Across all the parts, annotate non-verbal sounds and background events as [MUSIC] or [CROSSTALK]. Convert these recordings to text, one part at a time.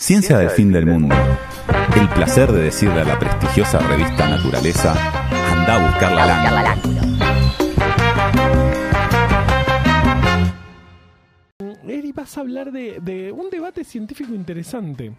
Ciencia del fin del mundo. El placer de decirle a la prestigiosa revista Naturaleza, anda a buscar la lángula. Eri, vas a hablar de, de un debate científico interesante.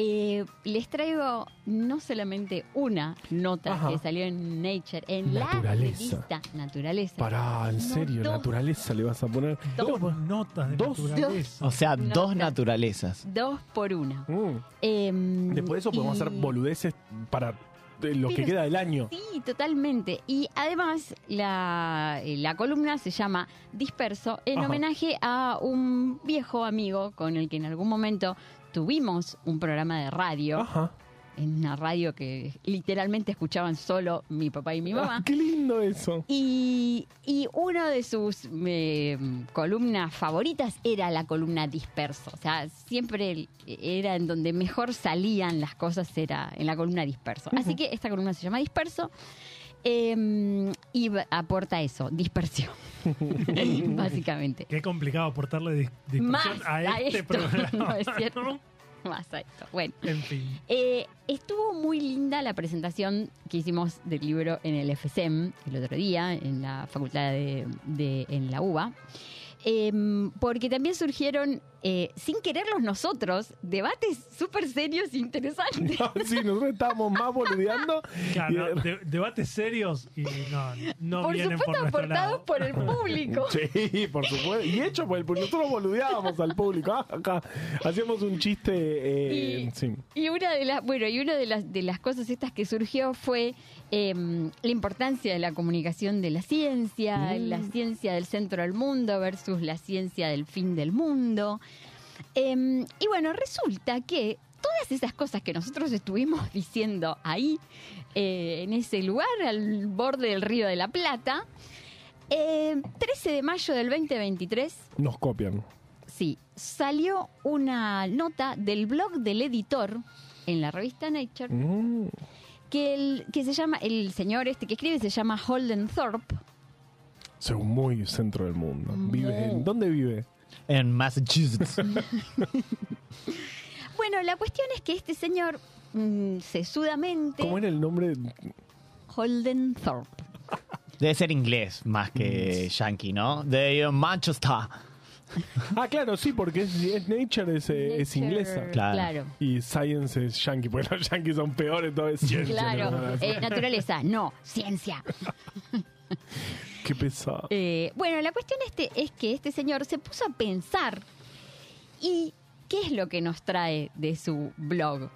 Eh, les traigo no solamente una nota Ajá. que salió en Nature, en Naturaleza. la revista Naturaleza. Pará, en No, serio, dos. naturaleza le vas a poner. Dos. Dos. notas de Dos. naturaleza. O sea, dos naturalezas. Dos por una. Mm. Em, Después de eso podemos y- hacer boludeces para lo que queda del año. Sí, totalmente. Y además la, eh, la columna se llama Disperso en Ajá. homenaje a un viejo amigo con el que en algún momento tuvimos un programa de radio, Ajá. en una radio que literalmente escuchaban solo mi papá y mi mamá. Ah, qué lindo eso. Y, y una de sus eh, columnas favoritas era la columna disperso. O sea, siempre era en donde mejor salían las cosas, era en la columna disperso. Así que esta columna se llama disperso eh, y aporta eso, dispersión. [LAUGHS] Básicamente. Qué complicado aportarle dis- dispersión Más a este esto, programa. [LAUGHS] ¿no es cierto? [LAUGHS] Más a esto. Bueno. En fin. Eh, estuvo muy linda la presentación que hicimos del libro en el FSEM el otro día, en la facultad de, de- en la UBA. Em, porque también surgieron, eh, sin quererlos nosotros, debates súper serios e interesantes. [LAUGHS] sí, nosotros estábamos más boludeando. Claro, Y- no, de- debates serios y no, no por vienen supuesto, por aportados lado. por el público. [LAUGHS] Sí, por supuesto. Y hecho por el público. Nosotros boludeábamos al público. Ah, acá hacíamos un chiste. eh, Y- sí. Y una de las, bueno, y una de las de las cosas estas que surgió fue em, la importancia de la comunicación de la ciencia, Mm. la ciencia del centro del mundo versus la ciencia del fin del mundo. Em, y bueno, resulta que todas esas cosas que nosotros estuvimos [LAUGHS] diciendo ahí, eh, en ese lugar, al borde del río de la Plata, eh, 13 de mayo del 2023, Nos copian. Sí, salió una nota del blog del editor en la revista Nature Mm. que, el, que se llama, el señor este que escribe se llama Holden Thorpe. Según muy centro del mundo. Vive en. ¿Dónde vive? En Massachusetts. [LAUGHS] Bueno, la cuestión es que este señor mm, sesudamente, ¿Cómo era el nombre? Holden Thorpe. Debe ser inglés más que yankee, ¿no? De uh, Manchester. Ah, claro, sí, porque es, es Nature, es, eh, es inglesa. Claro. Claro. Y Science es yankee, porque los yankees son peores, todo es ciencia. Claro, ¿no? eh, naturaleza, no, ciencia. [LAUGHS] Qué pesado. Eh, bueno, la cuestión este es que este señor se puso a pensar y ¿qué es lo que nos trae de su blog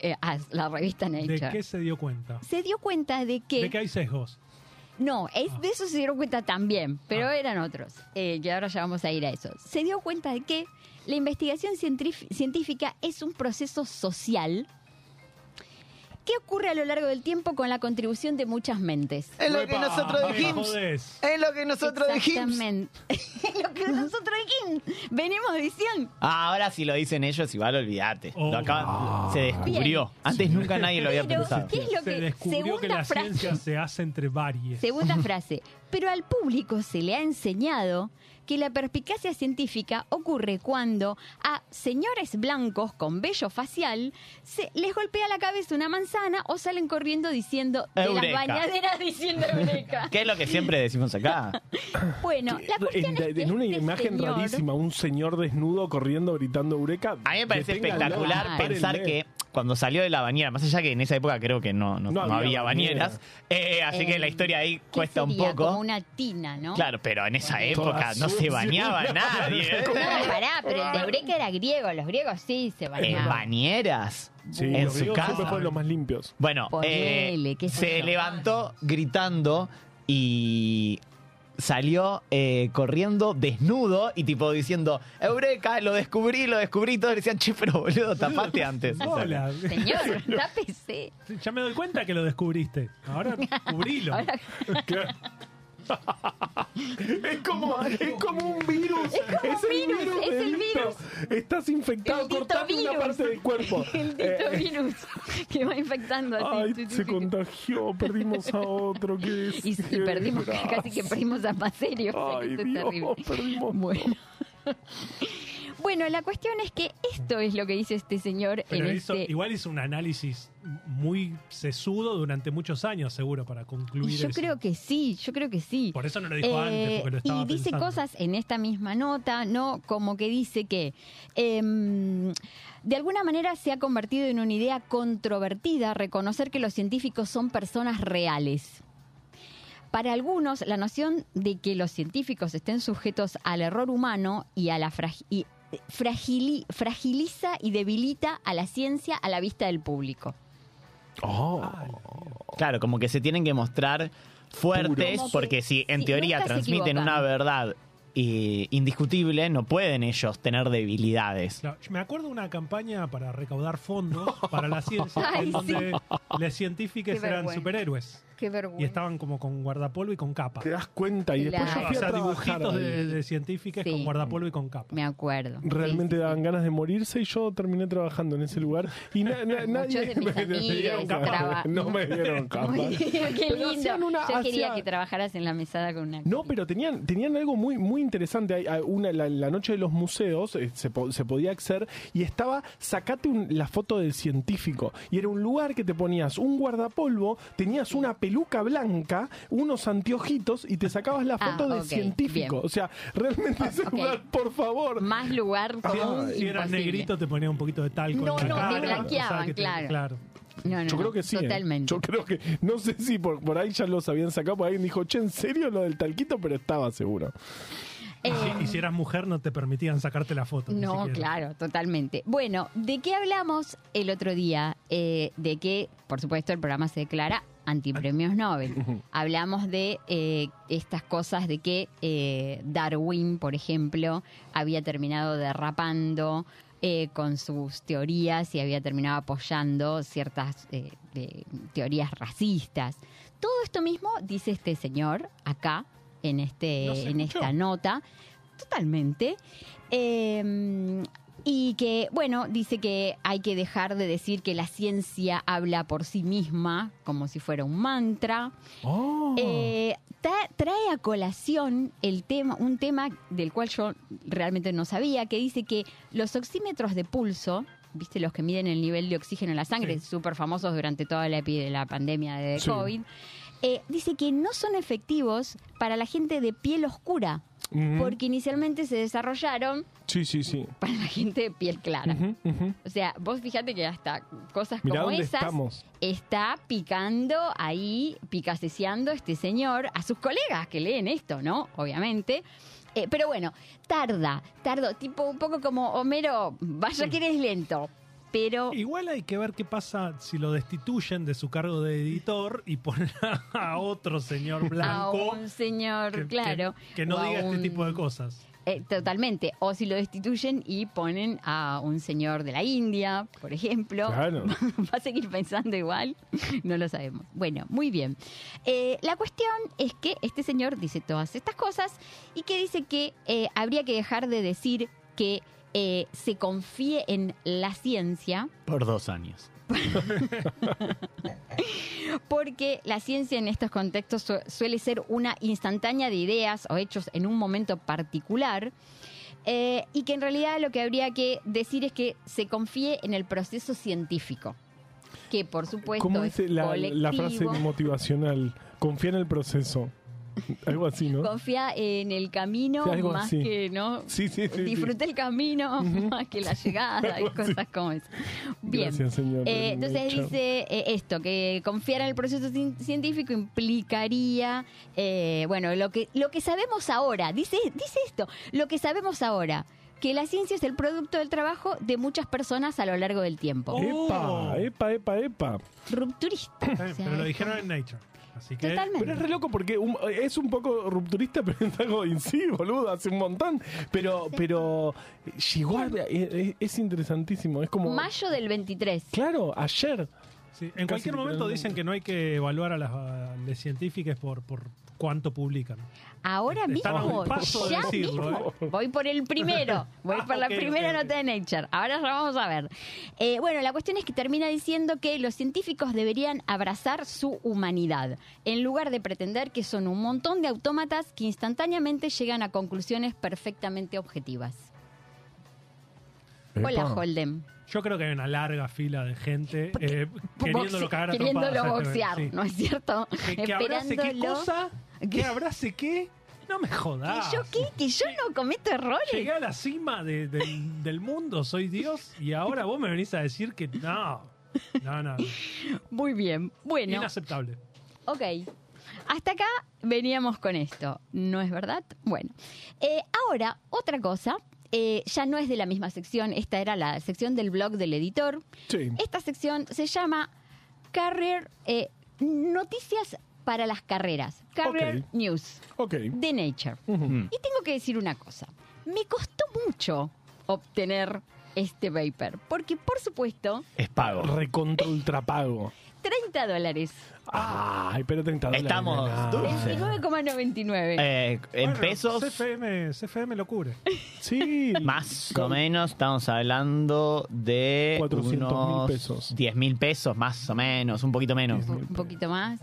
eh, a la revista Nature? ¿De qué se dio cuenta? Se dio cuenta de que De que hay sesgos. No, es, de eso se dieron cuenta también, pero Ah. eran otros, eh, que ahora ya vamos a ir a eso. Se dio cuenta de que la investigación científica es un proceso social que ocurre a lo largo del tiempo con la contribución de muchas mentes. Es lo que nosotros dijimos. Es lo que nosotros dijimos. Exactamente. [LAUGHS] lo que nosotros dijimos, venimos diciendo. Ah, ahora si lo dicen ellos, igual olvídate. Oh. Lo acaba- se descubrió. Bien. Antes nunca nadie lo había Pero, pensado. ¿qué es lo se que descubrió que la frase, ciencia se hace entre varias. Segunda frase. Pero al público se le ha enseñado que la perspicacia científica ocurre cuando a señores blancos con vello facial se les golpea la cabeza una manzana o salen corriendo diciendo de las bañaderas diciendo eureka. [LAUGHS] ¿Qué es lo que siempre decimos acá? [LAUGHS] Bueno, la cuestión en, es que en una este imagen señor- rarísima, un señor desnudo corriendo gritando Eureka. A mí me parece espectacular Ah, pensar que cuando salió de la bañera, más allá que en esa época creo que no, no, No no había había bañeras, eh, así que la Eh, historia ahí ¿qué cuesta un poco. Como una tina, ¿no? Claro, pero en esa época no se bañaba [LAUGHS] nadie. ¿eh? No, [LAUGHS] pará, pero el de Eureka era griego, los griegos sí se En bañaban. bañeras. Sí, en los su casa. fueron los más limpios. Bueno, Ponele, eh, se levantó gritando y salió eh, corriendo desnudo y tipo diciendo, Eureka, lo descubrí, lo descubrí. Y todos le decían, che, pero boludo, tapate [LAUGHS] antes. Hola. Señor, [LAUGHS] tápese. Ya me doy cuenta que lo descubriste. Ahora [LAUGHS] cubrilo. Ahora, [LAUGHS] Es como, es como un virus. Es como un el virus, es el virus. Estás infectado, cortando una ditovirus. parte del cuerpo. [LAUGHS] el Eh, dito-virus que va infectando así. Ay, Sí, sí, se contagió, perdimos a otro. Qué Y, y perdimos, [LAUGHS] casi que perdimos a Paserio. o sea, que Ay, esto es Dios, terrible. perdimos. Bueno. Bueno, la cuestión es que esto es lo que dice este señor Pero en hizo- este... igual hizo un análisis muy sesudo durante muchos años, seguro, para concluir yo eso. creo que sí, yo creo que sí. Por eso no lo dijo antes, Eh, porque lo estaba y dice pensando. cosas en esta misma nota, ¿no? Como que dice que em, de alguna manera se ha convertido en una idea controvertida reconocer que los científicos son personas reales. Para algunos, la noción de que los científicos estén sujetos al error humano y a la y, eh, fragili- fragiliza y debilita a la ciencia a la vista del público. Oh. Claro, como que se tienen que mostrar fuertes, porque si en sí, teoría transmiten una verdad eh, indiscutible, no pueden ellos tener debilidades. Claro, me acuerdo de una campaña para recaudar fondos [LAUGHS] para la ciencia, Ay, en donde los científicos eran superhéroes Qué y estaban como con guardapolvo y con capa. Te das cuenta y después Claro. yo O fui a sea, trabajar dibujitos ahí. de, de científicos Sí. con guardapolvo y con capa. Me acuerdo. Realmente Sí, sí, daban sí. ganas de morirse y yo terminé trabajando en ese lugar y na- na- nadie de mis me dieron capa. traba- No me dieron capa. Muy- [LAUGHS] Qué Pero lindo. una- Yo quería que trabajaras en la mesada con una. No, pero tenían, tenían algo muy, muy interesante. Hay- hay una, la, la noche de los museos eh, se, po- se podía acceder y estaba, sacate un- la foto del científico. Y era un lugar que te ponías un guardapolvo, tenías una peluca blanca, unos anteojitos y te sacabas la Ah, foto del ok, científico. bien. O sea, realmente ese lugar, por favor. Más lugar Si, común. si eras imposible. negrito te ponía un poquito de talco No, en la no, te cara, blanqueaban, o sea, que te- claro. claro. No, no, Yo creo que sí. ¿eh? Totalmente. Yo creo que, no sé si por, por ahí ya los habían sacado, por alguien dijo, che, ¿en serio lo del talquito? Pero estaba seguro. Y Eh, si- y si eras mujer no te permitían sacarte la foto. No, claro, totalmente. Bueno, ¿de qué hablamos el otro día? Eh, de que, por supuesto, el programa se declara antipremios Nobel. [LAUGHS] Hablamos de eh, estas cosas de que eh, Darwin, por ejemplo, había terminado derrapando eh, con sus teorías y había terminado apoyando ciertas teorías racistas. Todo esto mismo dice este señor acá, en, este, No en escuchó. esta nota. Totalmente. Eh, y que, bueno, dice que hay que dejar de decir que la ciencia habla por sí misma, como si fuera un mantra. Oh. Eh, tra- trae a colación el tema, un tema del cual yo realmente no sabía, que dice que los oxímetros de pulso, viste los que miden el nivel de oxígeno en la sangre, Sí. súper famosos durante toda la, la pandemia de Sí. COVID, eh, dice que no son efectivos para la gente de piel oscura, Porque inicialmente se desarrollaron Sí, sí, sí. para la gente de piel clara. O sea, vos fíjate que hasta cosas Mirá como esas estamos. está picando ahí, picaseceando este señor a sus colegas que leen esto, ¿no? Obviamente. Eh, pero bueno, tarda, tardo, tipo un poco como Homero, vaya que eres lento. Pero Igual hay que ver qué pasa si lo destituyen de su cargo de editor y ponen [LAUGHS] a otro señor a blanco un señor, que, claro. que- que no o a diga este un- tipo de cosas. Eh, totalmente. O si lo destituyen y ponen a un señor de la India, por ejemplo. Claro. [LAUGHS] ¿Va a seguir pensando igual? No lo sabemos. Bueno, muy bien. Eh, la cuestión es que este señor dice todas estas cosas y que dice que eh, habría que dejar de decir que eh, se confíe en la ciencia Por dos años. [LAUGHS] porque la ciencia en estos contextos su- suele ser una instantánea de ideas o hechos en un momento particular. eh, y que en realidad lo que habría que decir es que se confíe en el proceso científico, que por supuesto ¿Cómo es dice la, la frase motivacional? Confía en el proceso. [LAUGHS] Algo así, ¿no? Confía en el camino Sí, más así. que, ¿no? Sí, sí, sí. sí. Disfruta el camino [LAUGHS] más que la llegada y [LAUGHS] cosas como eso. Bien. Gracias, señor. Eh, entonces Nature. dice eh, esto, que confiar en el proceso cien- científico implicaría, eh, bueno, lo que, lo que sabemos ahora, dice, dice esto, lo que sabemos ahora, que la ciencia es el producto del trabajo de muchas personas a lo largo del tiempo. Epa, Oh. epa, epa, epa. Rupturista. Está o bien, sea, pero lo dijeron en Nature. Así que Totalmente. Pero es re loco porque un- es un poco rupturista, [LAUGHS] pero es algo en sí, boludo, hace un montón. Pero, pero llegó a- es, es interesantísimo. Es como. Mayo del 23. Claro, ayer. sí, en cualquier momento dicen que no hay que evaluar a las, a las científicas por, por cuánto publican. Ahora mismo, ya decirlo, mismo. ¿eh? Voy por el primero, [LAUGHS] voy Ah, por la ok, primera ok, ok. nota de Nature. Ahora ya vamos a ver. Eh, bueno, la cuestión es que termina diciendo que los científicos deberían abrazar su humanidad, en lugar de pretender que son un montón de autómatas que instantáneamente llegan a conclusiones perfectamente objetivas. Hola. Holden. Yo creo que hay una larga fila de gente Porque- eh, [LAUGHS] queriéndolo Boxe- cagar a queriéndolo trompadas boxear, sí. ¿no es cierto? Que, que abrace qué Esperándolo. cosa, que abrace qué. No me jodas. ¿Que yo qué? ¿Que yo no cometo errores? Llegué a la cima de- del, del mundo, soy Dios, y ahora vos me venís a decir que no. No, no. Muy bien. Bueno, Inaceptable. ok. Hasta acá veníamos con esto, ¿no es verdad? Bueno, eh, ahora otra cosa, eh, ya no es de la misma sección, esta era la sección del blog del editor. Sí. Esta sección se llama Career eh, Noticias para las carreras, Career Ok. News Ok. de Nature. Ujú. Y tengo que decir una cosa. Me costó mucho obtener este paper. Porque, por supuesto, Es pago. Recontra ultrapago. 30 dólares. Ay, pero 30 dólares. Estamos nada. dulces. 29,99. Eh, en Bueno, pesos, CFM, CFM lo cubre. [LAUGHS] Sí. más o menos, estamos hablando de 400.000 unos pesos. 10 mil pesos, más o menos, un poquito menos. un un poquito más.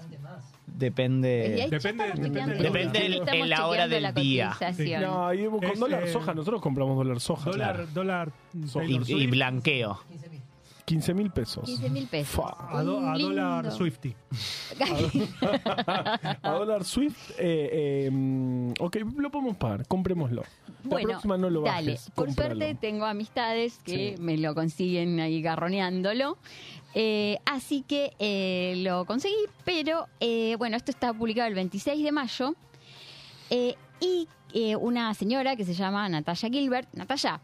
Depende. Depende- depende- sí, el- en la hora del la día. cotización. No, y con Es, dólar eh, soja, nosotros compramos dólar soja. Dólar, dólar. Soja. Y, y blanqueo. 15 mil pesos. 15 mil pesos. A, do- a Un dólar Swifty. [LAUGHS] A dólar Swift, eh, eh, mm, ok, lo podemos pagar, comprémoslo. La Bueno, próxima no lo dale. bajes. Por suerte tengo amistades que Sí. me lo consiguen ahí garroneándolo. Eh, así que eh, lo conseguí, pero eh, bueno, esto está publicado el 26 de mayo. Eh, y eh, una señora que se llama Natalia Gilbert. Natalia,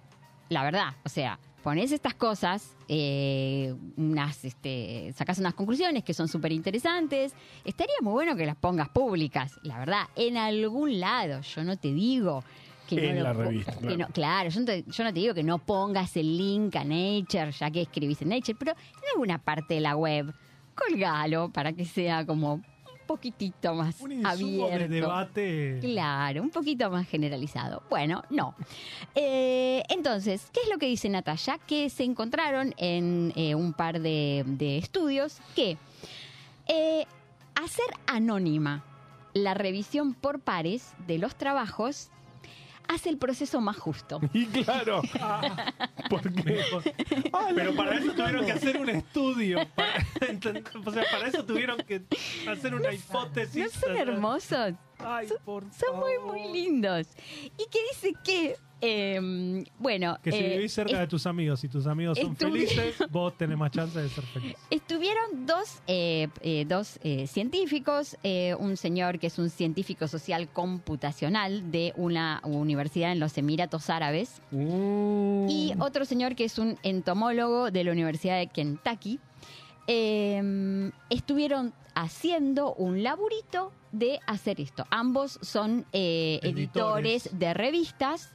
la verdad, o sea, pones estas cosas, eh, unas, este, sacas unas conclusiones que son súper interesantes. Estaría muy bueno que las pongas públicas, la verdad, en algún lado. Yo no te digo que En no la lo revista, que claro. no- claro, yo no, te, yo no te digo que no pongas el link a Nature, ya que escribís en Nature, pero en alguna parte de la web, colgalo para que sea como poquitito más Un insumo abierto. de debate. Claro, un poquito más generalizado. Bueno, no. Eh, entonces, ¿qué es lo que dice Natalia? Que se encontraron en eh, un par de, de estudios que eh, hacer anónima la revisión por pares de los trabajos hace el proceso más justo. [LAUGHS] Y claro, [LAUGHS] porque Pero para eso tuvieron que hacer un estudio. Para, [LAUGHS] o sea, para eso tuvieron que hacer una hipótesis. ¿No son hermosos? Ay, por Son muy, favor. muy lindos. Y que dice que, eh, bueno... Que si eh, vivís cerca de tus amigos y tus amigos son felices, [LAUGHS] vos tenés más chance de ser feliz. Estuvieron dos, eh, eh, dos científicos, un señor que es un científico social computacional de una universidad en los Emiratos Árabes Mm, y otro señor que es un entomólogo de la Universidad de Kentucky. Eh, estuvieron haciendo un laburito de hacer esto. Ambos son eh, editores. Editores. de revistas.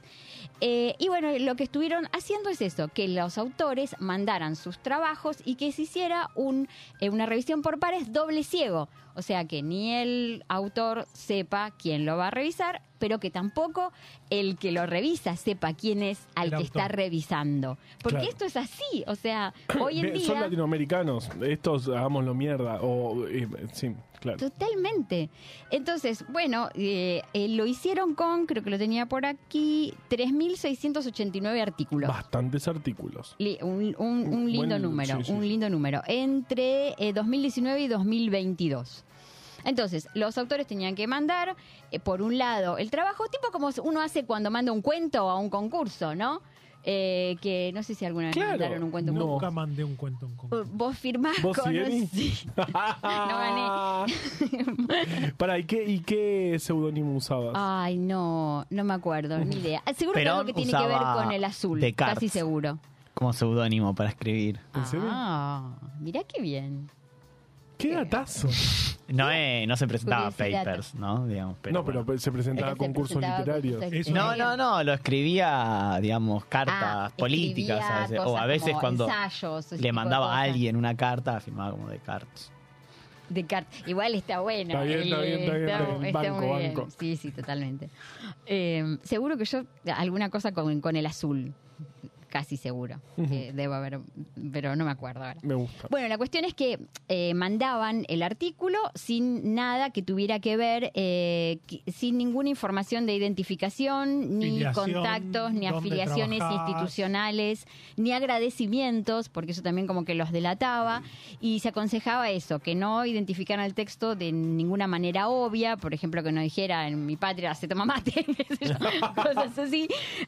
Eh, y bueno, lo que estuvieron haciendo es eso, que los autores mandaran sus trabajos y que se hiciera un, eh, una revisión por pares doble ciego. O sea, que ni el autor sepa quién lo va a revisar, pero que tampoco el que lo revisa sepa quién es al El que autor. está revisando. Porque Claro. esto es así, o sea, [CLEARS THROAT] hoy en Bien, Son día... latinoamericanos, estos hagámoslo mierda. O, eh, sí, claro. Totalmente. Entonces, bueno, eh, eh, lo hicieron con, creo que lo tenía por aquí, 3.689 artículos. Bastantes artículos. Li- Un, un- un lindo Buen- número, sí, sí, un lindo número, entre eh, 2019 y 2022. Entonces, los autores tenían que mandar, eh, por un lado, el trabajo, tipo como uno hace cuando manda un cuento a un concurso, ¿no? Eh, que no sé si alguna vez Claro, mandaron un cuento a un no. concurso. Nunca mandé un cuento en concurso. Vos firmás ¿Vos con sí, un- sí. [LAUGHS] gané. [LAUGHS] Para, ¿y qué, y qué seudónimo usabas? Ay, no, no me acuerdo, ni idea. Seguro que Perón algo que tiene que ver con el azul, Descartes. casi seguro. Como seudónimo para escribir. ¿En serio? Ah, mirá qué bien. ¿Qué datazo? No, eh, no se presentaba papers, ¿no? Digamos, pero no, pero bueno. se presentaba se concursos presentaba literarios. concursos Eso No, no, no, lo escribía, digamos, cartas Ah, políticas escribía a veces. O cosas a veces como cuando ensayos, ese le de mandaba a cosas. alguien una carta, firmaba como de cartas. Descartes. Igual está bueno. Está bien, está bien, está bien, está bien. está Banco, muy bien. banco. Sí, sí, totalmente. Eh, seguro que yo, alguna cosa con, con el azul. Casi seguro. que debo haber, pero no me acuerdo ahora. Me gusta. Bueno, la cuestión es que eh, mandaban el artículo sin nada que tuviera que ver, eh, sin ninguna información de identificación, ni Filiación, contactos, ni afiliaciones institucionales, ni agradecimientos, porque eso también como que los delataba, y se aconsejaba eso, que no identificaran el texto de ninguna manera obvia, por ejemplo, que no dijera en mi patria se toma mate, [LAUGHS] [LAUGHS] cosas así,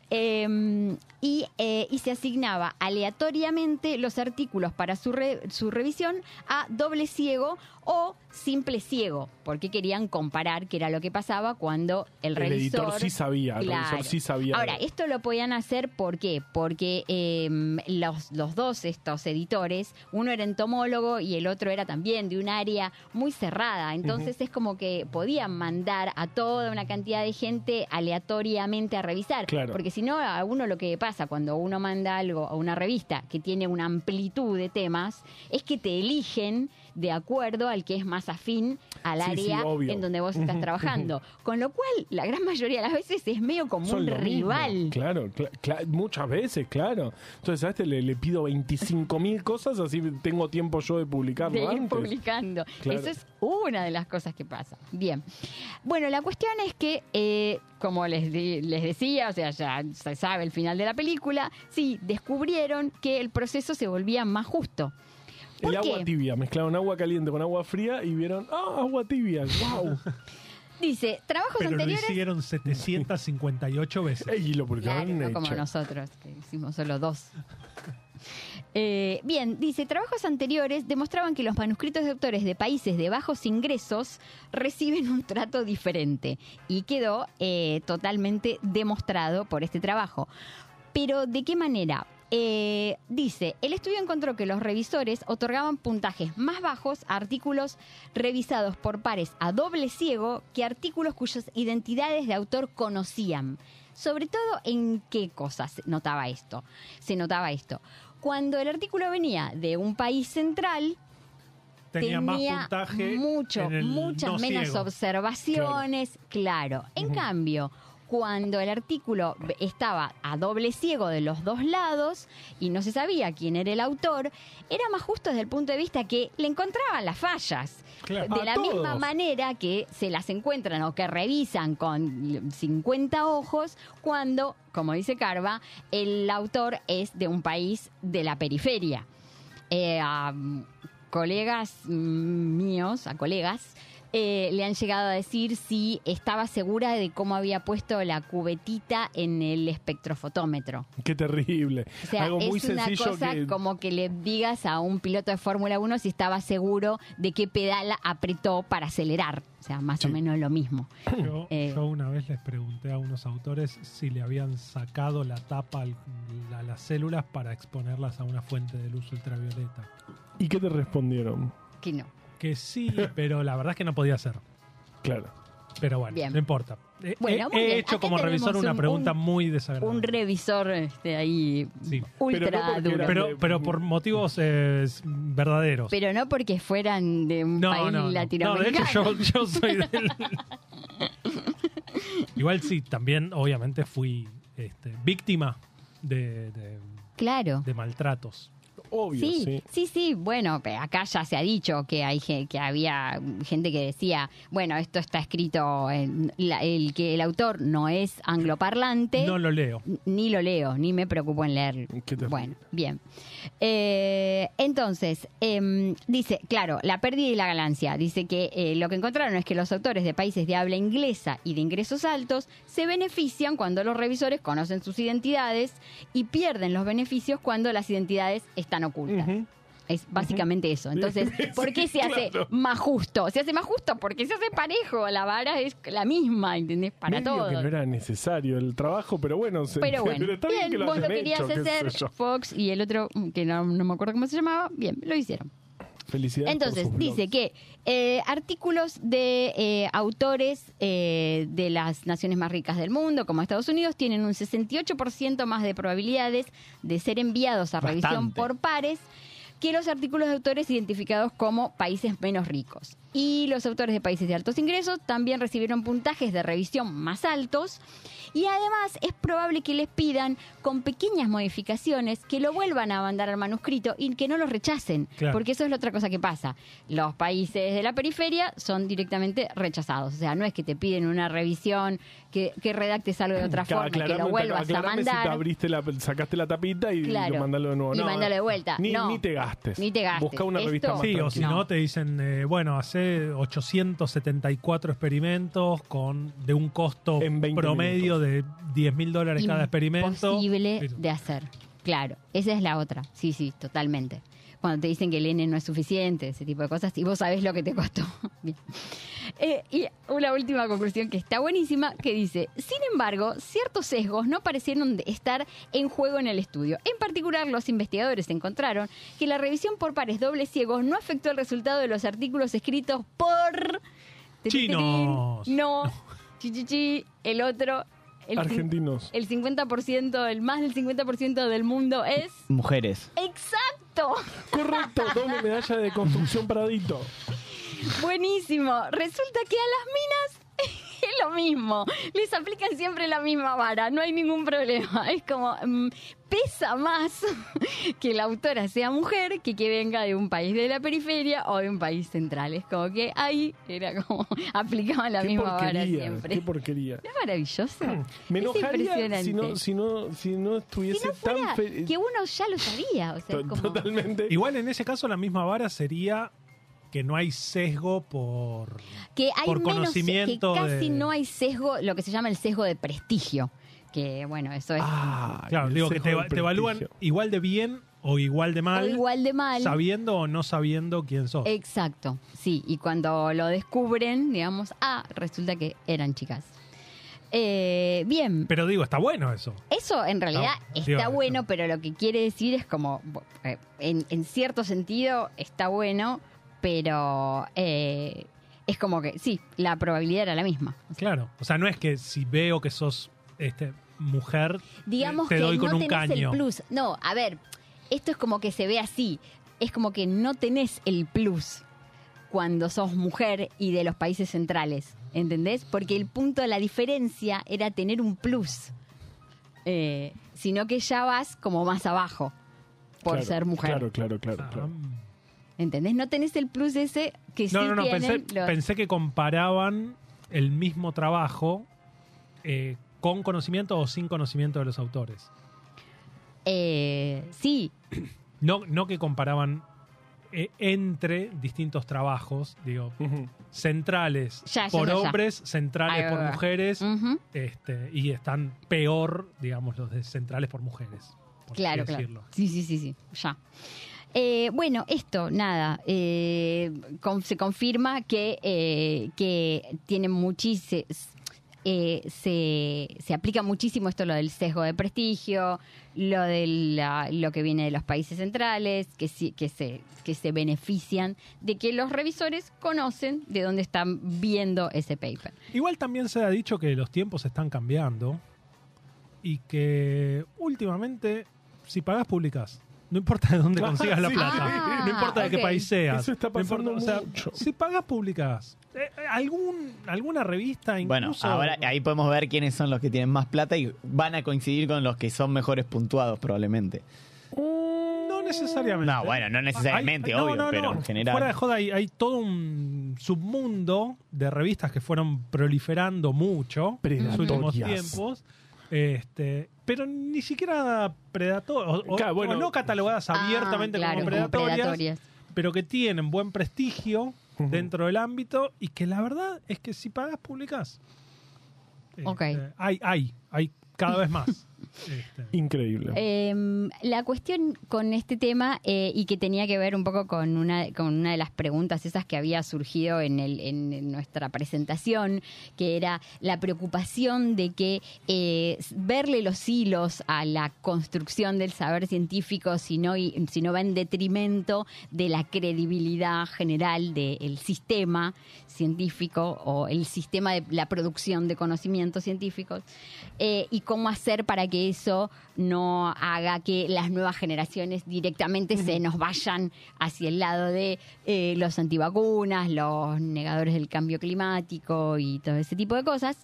Eh, y, eh, y se asignaba aleatoriamente los artículos para su, re- su revisión a doble ciego o simple ciego, porque querían comparar qué era lo que pasaba cuando el, El revisor... editor sí sabía, el revisor sí sabía. Ahora, esto lo podían hacer ¿por qué? Porque eh, los, los dos estos editores, uno era entomólogo y el otro era también de un área muy cerrada. Entonces es como que podían mandar a toda una cantidad de gente aleatoriamente a revisar. Claro. Porque si no, a uno lo que pasa cuando uno manda algo a una revista que tiene una amplitud de temas, es que te eligen de acuerdo al que es más afín al Sí, área en donde vos estás trabajando. [LAUGHS] Con lo cual, la gran mayoría de las veces es medio como Son un mismo. rival. Claro, cla- cla- muchas veces, claro. Entonces a este le, le pido 25 mil cosas, así tengo tiempo yo de publicarlo de ir antes. publicando. Claro. Eso es una de las cosas que pasa. Bien. Bueno, la cuestión es que, eh, como les, les decía, o sea, ya se sabe el final de la película, sí, descubrieron que el proceso se volvía más justo. ¿Por El agua qué? tibia, mezclaron agua caliente con agua fría y vieron, ah, agua tibia, wow. [LAUGHS] Dice, trabajos Pero lo anteriores... hicieron 758 veces. [LAUGHS] y lo publicaron Claro, no como nosotros, que hicimos solo dos. [LAUGHS] Eh, bien, dice, trabajos anteriores demostraban que los manuscritos de autores de países de bajos ingresos reciben un trato diferente y quedó eh, totalmente demostrado por este trabajo. Pero ¿de qué manera? Eh, dice, el estudio encontró que los revisores otorgaban puntajes más bajos a artículos revisados por pares a doble ciego que artículos cuyas identidades de autor conocían. Sobre todo en qué cosas notaba esto. Se notaba esto. Cuando el artículo venía de un país central, Tenía, más puntaje. mucho, muchas no menos ciego. observaciones, claro. En cambio, cuando el artículo estaba a doble ciego de los dos lados y no se sabía quién era el autor, era más justo desde el punto de vista que le encontraban las fallas. Claro. De la misma manera que se las encuentran o que revisan con 50 ojos cuando, como dice Carva, el autor es de un país de la periferia. Eh, a colegas mm, míos, a colegas, eh, le han llegado a decir si estaba segura de cómo había puesto la cubetita en el espectrofotómetro. Qué terrible. O sea, Algo muy es una sencillo cosa que... como que le digas a un piloto de Fórmula 1 si estaba seguro de qué pedal apretó para acelerar. O sea, más o menos lo mismo. Yo, Eh. yo una vez les pregunté a unos autores si le habían sacado la tapa al- a las células para exponerlas a una fuente de luz ultravioleta. ¿Y qué te respondieron? Que no. Que sí, [LAUGHS] pero la verdad es que no podía ser. Claro. Pero bueno, Bien. no importa. He- Bueno, he muy he bien. hecho Acá como revisor una un- pregunta un- muy desagradable. Un revisor este, ahí Sí. ultra Pero no porque duro. pero, pero por motivos eh, verdaderos. Pero no porque fueran de un no, país no, no. No, de latinoamericano. hecho yo, yo soy del... [LAUGHS] [LAUGHS] Igual sí, también obviamente fui este, víctima de, de- Claro. de maltratos. Obvio, Sí, sí. sí, sí, bueno, acá ya se ha dicho que hay que había gente que decía, bueno, esto está escrito, en la- el que el autor no es angloparlante, No lo leo. ni lo leo, ni me preocupo en leer. Qué terrible. Bueno, bien. Eh, entonces, em, dice, claro, la pérdida y la ganancia. Dice que eh, lo que encontraron es que los autores de países de habla inglesa y de ingresos altos se benefician cuando los revisores conocen sus identidades y pierden los beneficios cuando las identidades están ocultas. Ujú. Es básicamente eso. Entonces, [LAUGHS] ¿por qué se hace claro. más justo? Se hace más justo porque se hace parejo. La vara es la misma, ¿entendés? Para que no era necesario el trabajo, pero bueno, se- Pero bueno, está bien, bien, que lo vos lo querías hecho, hacer. Fox y el otro, que no, no me acuerdo cómo se llamaba, bien, lo hicieron. Felicidades. por Entonces, sus dice blogs. que eh, artículos de eh, autores eh, de las naciones más ricas del mundo, como Estados Unidos, tienen un 68% más de probabilidades de ser enviados a revisión por pares que los artículos de autores identificados como países menos ricos. Y los autores de países de altos ingresos también recibieron puntajes de revisión más altos y además es probable que les pidan con pequeñas modificaciones que lo vuelvan a mandar al manuscrito y que no lo rechacen, Claro. porque eso es la otra cosa que pasa. Los países de la periferia son directamente rechazados, o sea, no es que te piden una revisión, que, que redactes algo de otra forma, y que lo vuelvas a aclarame si te mandar. abriste la, sacaste la tapita y, Claro. y mandalo de nuevo. Y No, de vuelta. Ni, No. ni te gastes. Ni te gastes. Busca una Esto- revista más Sí, o si No. no, te dicen, eh, bueno, hace 874 experimentos con de un costo En 20 promedio de 10 mil dólares cada experimento. Imposible de hacer. Claro, esa es la otra. Sí, sí, totalmente. Cuando te dicen que el N no es suficiente, ese tipo de cosas, y vos sabés lo que te costó. [LAUGHS] Bien. Eh, y una última conclusión que está buenísima, que dice, sin embargo, ciertos sesgos no parecieron de estar en juego en el estudio. En particular, los investigadores encontraron que la revisión por pares dobles ciegos no afectó el resultado de los artículos escritos por... Chinos. No. Chichichi, el otro... El Argentinos. el 50%, el más del 50% del mundo es Mujeres. exacto. Correcto, doble medalla de construcción paradito. Buenísimo. Resulta que a las minas [LAUGHS] lo mismo. Les aplican siempre la misma vara, no hay ningún problema. [LAUGHS] Es como mm, pesa más [LAUGHS] que la autora sea mujer que que venga de un país de la periferia o de un país central. Es como que ahí era como aplicaban la qué misma vara siempre. qué porquería. ¿No es maravilloso? Me Es enojaría impresionante. si no, si no, si no estuviese si no fuera tan fe- que uno ya lo sabía. O sea, como... totalmente. Igual en ese caso la misma vara sería que no hay sesgo por... que hay por menos, conocimiento que casi de- no hay sesgo, lo que se llama el sesgo de prestigio. Que bueno, eso es Ah, Claro, digo que te, evalúan igual de bien o igual de mal, o igual de mal. sabiendo o no sabiendo quién sos. Exacto, sí. Y cuando lo descubren, digamos, ah, resulta que eran chicas. Eh, bien, Pero digo, está bueno eso. eso en realidad No, está digo, bueno, pero lo que quiere decir es como, eh, en, en cierto sentido está bueno, pero eh, es como que, sí, la probabilidad era la misma. Claro. O sea, no es que si veo que sos este, mujer, digamos te que doy con no un tenés caño. el plus. No, a ver, esto es como que se ve así. Es como que no tenés el plus cuando sos mujer y de los países centrales. ¿Entendés? Porque el punto de la diferencia era tener un plus. Eh, sino que ya vas como más abajo por Claro, ser mujer. Claro, claro, claro. Ah, claro. ¿Entendés? No tenés el plus ese que sí No, no, no, tienen pensé, los- pensé que comparaban el mismo trabajo eh, con conocimiento o sin conocimiento de los autores. Eh, sí, [CLEARS THROAT] No, no que comparaban eh, entre distintos trabajos, digo, Ujú. centrales Ya, ya, por ya, ya. hombres, centrales va, por va. mujeres, ujú. este, y están peor, digamos, los de centrales por mujeres. por Claro, claro. decirlo. Sí, sí, sí, sí, ya. Eh, bueno, esto, nada, eh, con- se confirma que, eh, que tiene muchísimo, se, se aplica muchísimo esto lo del sesgo de prestigio, lo de la- lo que viene de los países centrales, que, sí- que, se, que se benefician de que los revisores conocen de dónde están viendo ese paper. Igual también se ha dicho que los tiempos están cambiando y que últimamente, si pagás, publicás. No importa de dónde [LAUGHS] Ah, consigas la sí. plata. Ah, no importa de ok. qué país seas. Eso está No pasando importa, o sea, mucho. si pagás, publicás. Eh, algún, ¿Alguna revista Bueno, incluso? ahora ahí podemos ver quiénes son los que tienen más plata y van a coincidir con los que son mejores puntuados probablemente. No necesariamente. No, bueno, no necesariamente, Hay- no, obvio, no, pero no. en general. Fuera de joda, hay, hay todo un submundo de revistas que fueron proliferando mucho en los últimos Predatorias. tiempos. Este, pero ni siquiera predatorias, o, o- Claro, bueno. o no catalogadas abiertamente Ah, claro, como como predatorias, pero que tienen buen prestigio dentro del ámbito y que la verdad es que si pagas, publicás. Ok. Este, hay, hay, hay cada vez más. [LAUGHS] Este, Increíble. Eh, la cuestión con este tema eh, y que tenía que ver un poco con una, con una de las preguntas esas que había surgido en, el, en nuestra presentación, que era la preocupación de que eh, verle los hilos a la construcción del saber científico si no, y- si no va en detrimento de la credibilidad general del sistema científico o el sistema de la producción de conocimientos científicos eh, y cómo hacer para que que eso no haga que las nuevas generaciones directamente se nos vayan hacia el lado de eh, los antivacunas, los negadores del cambio climático y todo ese tipo de cosas.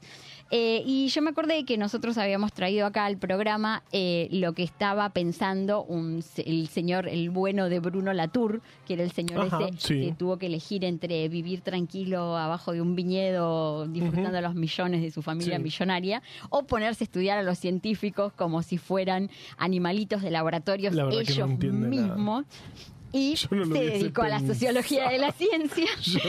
Eh, y yo me acordé que nosotros habíamos traído acá al programa eh, lo que estaba pensando un, el señor, el bueno de Bruno Latour, que era el señor Ajá, ese sí. que tuvo que elegir entre vivir tranquilo abajo de un viñedo disfrutando los millones de su familia Sí. millonaria o ponerse a estudiar a los científicos como si fueran animalitos de laboratorios La no ellos entiende nada. Y Yo no se dedicó a la sociología de la ciencia. [LAUGHS] Yo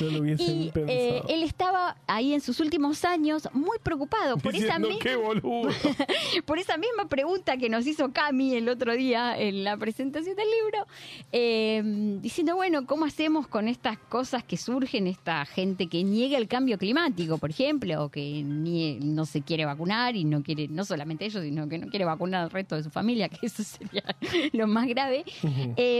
no, no lo [LAUGHS] Y eh, él estaba ahí en sus últimos años muy preocupado por esa, misma, [LAUGHS] por esa misma pregunta que nos hizo Cami el otro día en la presentación del libro, eh, diciendo, bueno, ¿cómo hacemos con estas cosas que surgen, esta gente que niega el cambio climático, por ejemplo, o que nie- no se quiere vacunar y no quiere, no solamente ellos, sino que no quiere vacunar al resto de su familia, que eso sería lo más grave? Eh,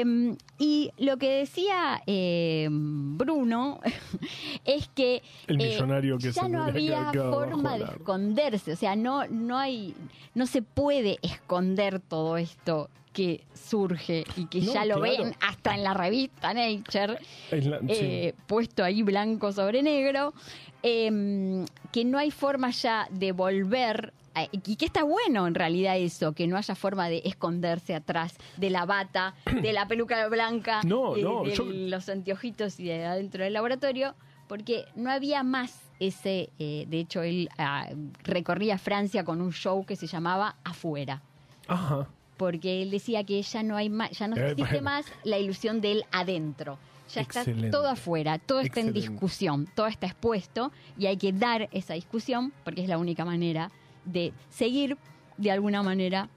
y lo que decía eh, Bruno [LAUGHS] es que El eh, millonario que ya se no había forma de esconderse, o sea, no, no hay, no se puede esconder todo esto que surge y que No, ya lo claro. ven hasta en la revista Nature, sí. eh, puesto ahí blanco sobre negro, eh, que no hay forma ya de volver. A- Y que está bueno en realidad eso, que no haya forma de esconderse atrás de la bata, de la peluca blanca, No, de, no, de yo- los anteojitos y de adentro del laboratorio, porque no había más ese, eh, de hecho él ah, recorría Francia con un show que se llamaba Afuera Ajá. porque él decía que ya no hay más, ya no Eh, existe bueno. más la ilusión del adentro. Ya Excelente. está todo afuera, todo está en discusión, todo está expuesto y hay que dar esa discusión porque es la única manera de seguir de alguna manera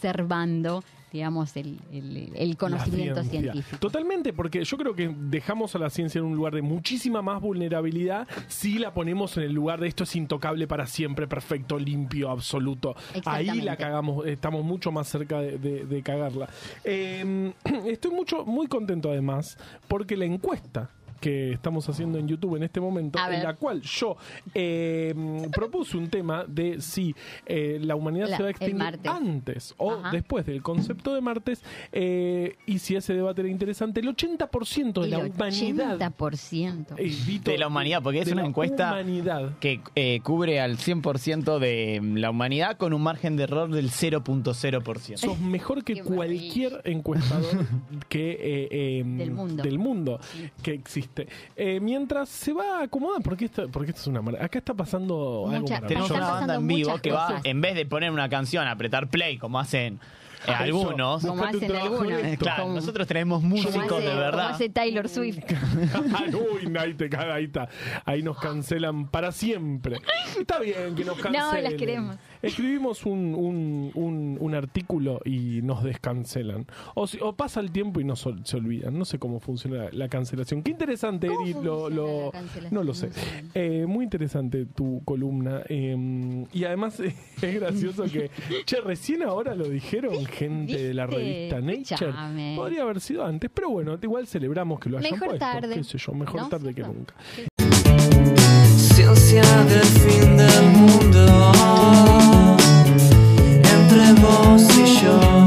preservando, digamos, el, el- el conocimiento científico. Totalmente, porque yo creo que dejamos a la ciencia en un lugar de muchísima más vulnerabilidad si la ponemos en el lugar de esto es intocable para siempre, perfecto, limpio, absoluto. Ahí la cagamos, estamos mucho más cerca de, de- de cagarla. Eh, [CLEARS THROAT] estoy mucho, muy contento además, porque la encuesta que estamos haciendo en YouTube en este momento, en la cual yo eh, propuse un tema de si eh, la humanidad La- se va a extinguir antes o Ajá. después del concepto de martes eh, y si ese debate era interesante, el 80% de El la humanidad 80%. eh, Vito, De la humanidad, porque es una encuesta- humanidad. que eh, cubre al 100% de la humanidad con un margen de error del 0.0%. Sos [LAUGHS] mejor que cualquier encuestador que eh, eh, [LAUGHS] Del mundo. del mundo que existe. Eh, mientras se va acomodando, porque esto, porque esto es una mar- Acá está pasando algo Tenemos una banda en vivo que va, cosas. en vez de poner una canción, apretar play, como hacen eh, Ah, algunos. Como hacen algunos. claro, como- nosotros tenemos como músicos hace- de como verdad. hace Taylor Swift. [LAUGHS] Uy, ahí te caga, ahí está. Ahí nos cancelan para siempre. Está bien que nos cancelen. las queremos. Escribimos un, un, un, un artículo y nos descancelan. O, si- o pasa el tiempo y nos ol- se olvidan. No sé cómo funciona la, la cancelación. Qué interesante, ¿Cómo Eri. Lo, lo- no lo sé. No sé. Eh, muy interesante tu columna. eh, y además [LAUGHS] es gracioso que, che, recién ahora lo dijeron gente ¿Viste? de la revista Nature. Escuchame. Podría haber sido antes, pero bueno, igual celebramos que lo hayan mejor puesto. Tarde. Qué sé yo, mejor ¿No? tarde que nunca. Ciencia del fin del mundo entre vos y yo.